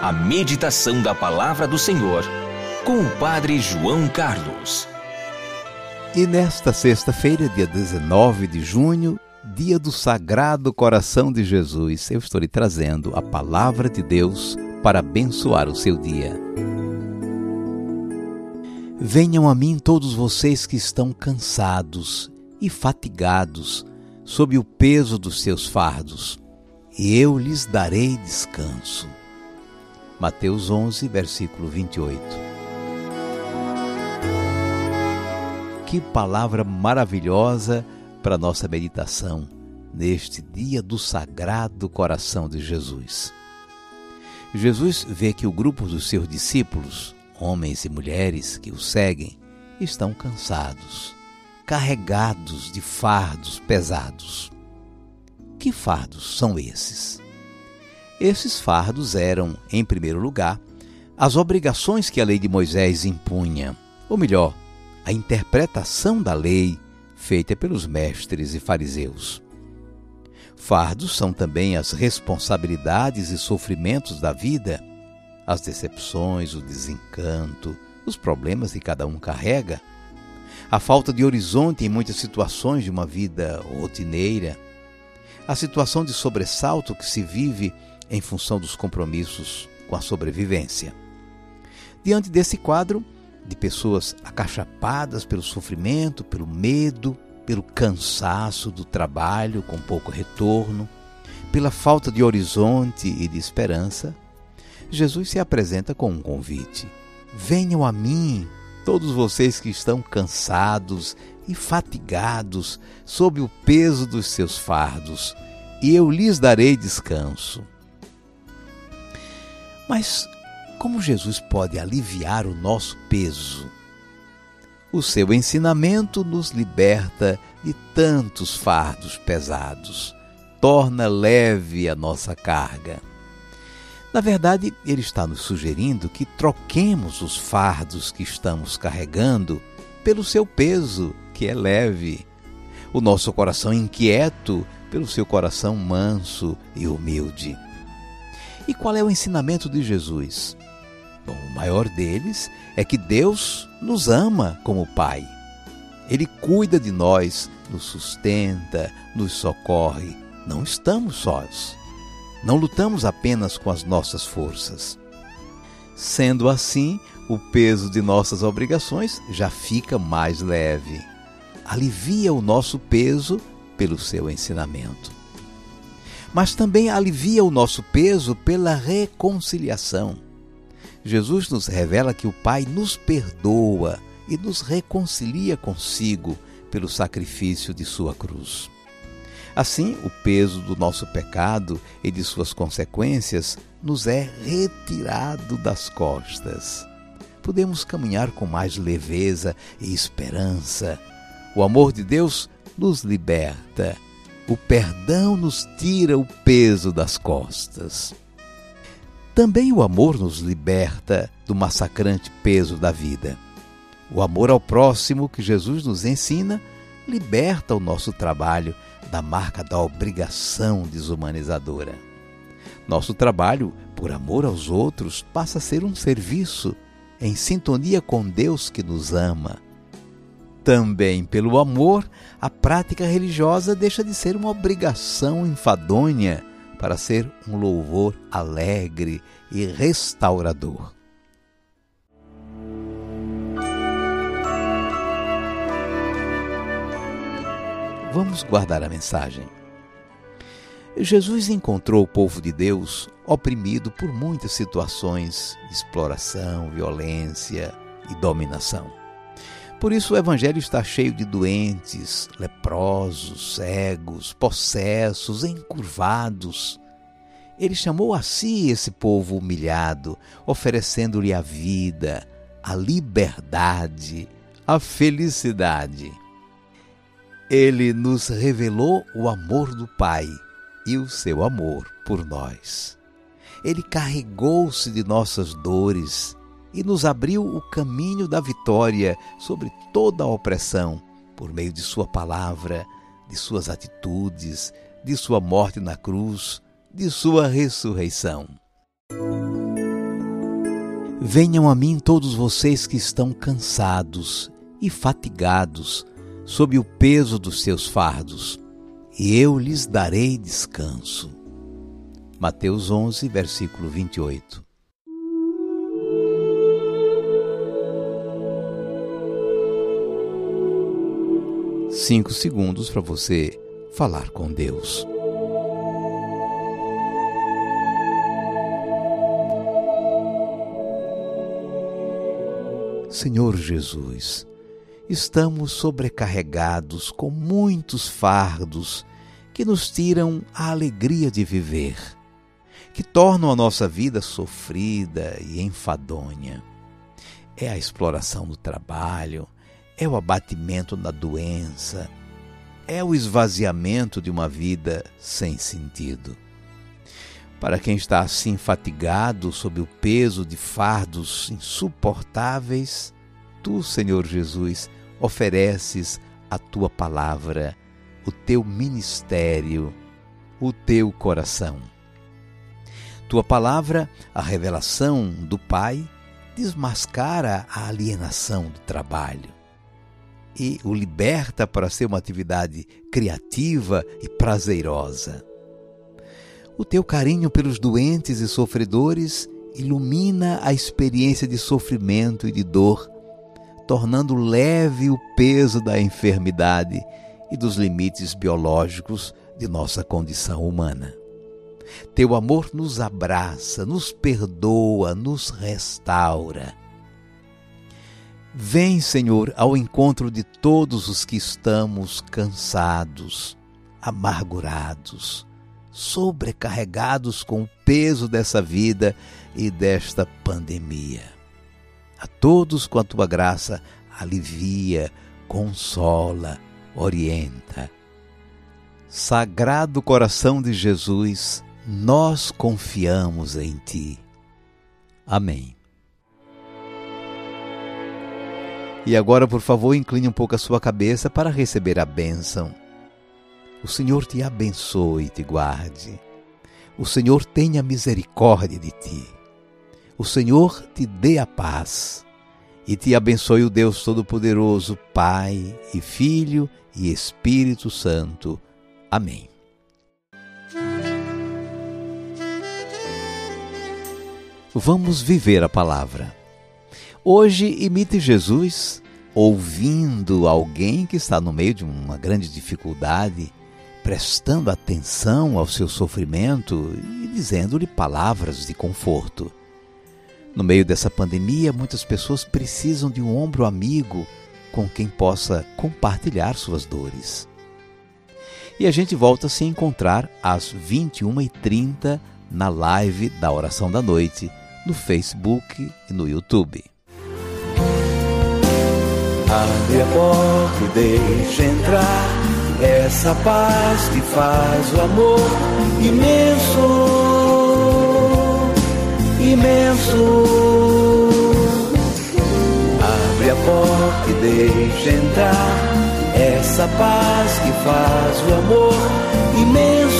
a meditação da Palavra do Senhor com o Padre João Carlos. E nesta sexta-feira, dia 19 de junho, dia do Sagrado Coração de Jesus, eu estou lhe trazendo a Palavra de Deus para abençoar o seu dia. Venham a mim todos vocês que estão cansados e fatigados sob o peso dos seus fardos, e eu lhes darei descanso. Mateus 11, versículo 28. Que palavra maravilhosa para nossa meditação neste dia do Sagrado Coração de Jesus. Jesus vê que o grupo dos seus discípulos, homens e mulheres que o seguem, estão cansados, carregados de fardos pesados. Que fardos são esses? Esses fardos eram, em primeiro lugar, as obrigações que a lei de Moisés impunha, ou melhor, a interpretação da lei feita pelos mestres e fariseus. Fardos são também as responsabilidades e sofrimentos da vida, as decepções, o desencanto, os problemas que cada um carrega, a falta de horizonte em muitas situações de uma vida rotineira, a situação de sobressalto que se vive em função dos compromissos com a sobrevivência. Diante desse quadro de pessoas acachapadas pelo sofrimento, pelo medo, pelo cansaço do trabalho com pouco retorno, pela falta de horizonte e de esperança, Jesus se apresenta com um convite: Venham a mim, todos vocês que estão cansados e fatigados sob o peso dos seus fardos, e eu lhes darei descanso. Mas como Jesus pode aliviar o nosso peso? O seu ensinamento nos liberta de tantos fardos pesados, torna leve a nossa carga. Na verdade, ele está nos sugerindo que troquemos os fardos que estamos carregando pelo seu peso, que é leve, o nosso coração inquieto pelo seu coração manso e humilde. E qual é o ensinamento de Jesus? Bom, o maior deles é que Deus nos ama como Pai. Ele cuida de nós, nos sustenta, nos socorre. Não estamos sós. Não lutamos apenas com as nossas forças. Sendo assim, o peso de nossas obrigações já fica mais leve. Alivia o nosso peso pelo seu ensinamento mas também alivia o nosso peso pela reconciliação. Jesus nos revela que o Pai nos perdoa e nos reconcilia consigo pelo sacrifício de Sua cruz. Assim, o peso do nosso pecado e de suas consequências nos é retirado das costas. Podemos caminhar com mais leveza e esperança. O amor de Deus nos liberta o perdão nos tira o peso das costas. Também o amor nos liberta do massacrante peso da vida. O amor ao próximo que Jesus nos ensina liberta o nosso trabalho da marca da obrigação desumanizadora. Nosso trabalho, por amor aos outros, passa a ser um serviço em sintonia com Deus que nos ama também pelo amor, a prática religiosa deixa de ser uma obrigação enfadonha para ser um louvor alegre e restaurador. Vamos guardar a mensagem. Jesus encontrou o povo de Deus oprimido por muitas situações de exploração, violência e dominação. Por isso o Evangelho está cheio de doentes, leprosos, cegos, possessos, encurvados. Ele chamou a si esse povo humilhado, oferecendo-lhe a vida, a liberdade, a felicidade. Ele nos revelou o amor do Pai e o seu amor por nós. Ele carregou-se de nossas dores e nos abriu o caminho da vitória sobre toda a opressão por meio de Sua palavra, de Suas atitudes, de Sua morte na cruz, de Sua ressurreição. Venham a mim todos vocês que estão cansados e fatigados sob o peso dos seus fardos, e eu lhes darei descanso. Mateus 11, versículo 28. Cinco segundos para você falar com Deus. Senhor Jesus, estamos sobrecarregados com muitos fardos que nos tiram a alegria de viver, que tornam a nossa vida sofrida e enfadonha. É a exploração do trabalho, é o abatimento da doença, é o esvaziamento de uma vida sem sentido. Para quem está assim fatigado sob o peso de fardos insuportáveis, tu, Senhor Jesus, ofereces a tua palavra, o teu ministério, o teu coração. Tua palavra, a revelação do Pai, desmascara a alienação do trabalho e o liberta para ser uma atividade criativa e prazerosa. O teu carinho pelos doentes e sofredores ilumina a experiência de sofrimento e de dor, tornando leve o peso da enfermidade e dos limites biológicos de nossa condição humana. Teu amor nos abraça, nos perdoa, nos restaura Vem, Senhor, ao encontro de todos os que estamos cansados, amargurados, sobrecarregados com o peso dessa vida e desta pandemia. A todos com a tua graça alivia, consola, orienta. Sagrado coração de Jesus, nós confiamos em ti. Amém. E agora, por favor, incline um pouco a sua cabeça para receber a bênção. O Senhor te abençoe e te guarde. O Senhor tenha misericórdia de ti. O Senhor te dê a paz. E te abençoe o Deus Todo-Poderoso, Pai e Filho e Espírito Santo. Amém. Vamos viver a palavra. Hoje imite Jesus ouvindo alguém que está no meio de uma grande dificuldade, prestando atenção ao seu sofrimento e dizendo-lhe palavras de conforto. No meio dessa pandemia, muitas pessoas precisam de um ombro amigo com quem possa compartilhar suas dores. E a gente volta a se encontrar às 21h30 na live da Oração da Noite, no Facebook e no YouTube. Abre a porta e deixa entrar essa paz que faz o amor imenso, imenso. Abre a porta e deixa entrar essa paz que faz o amor imenso.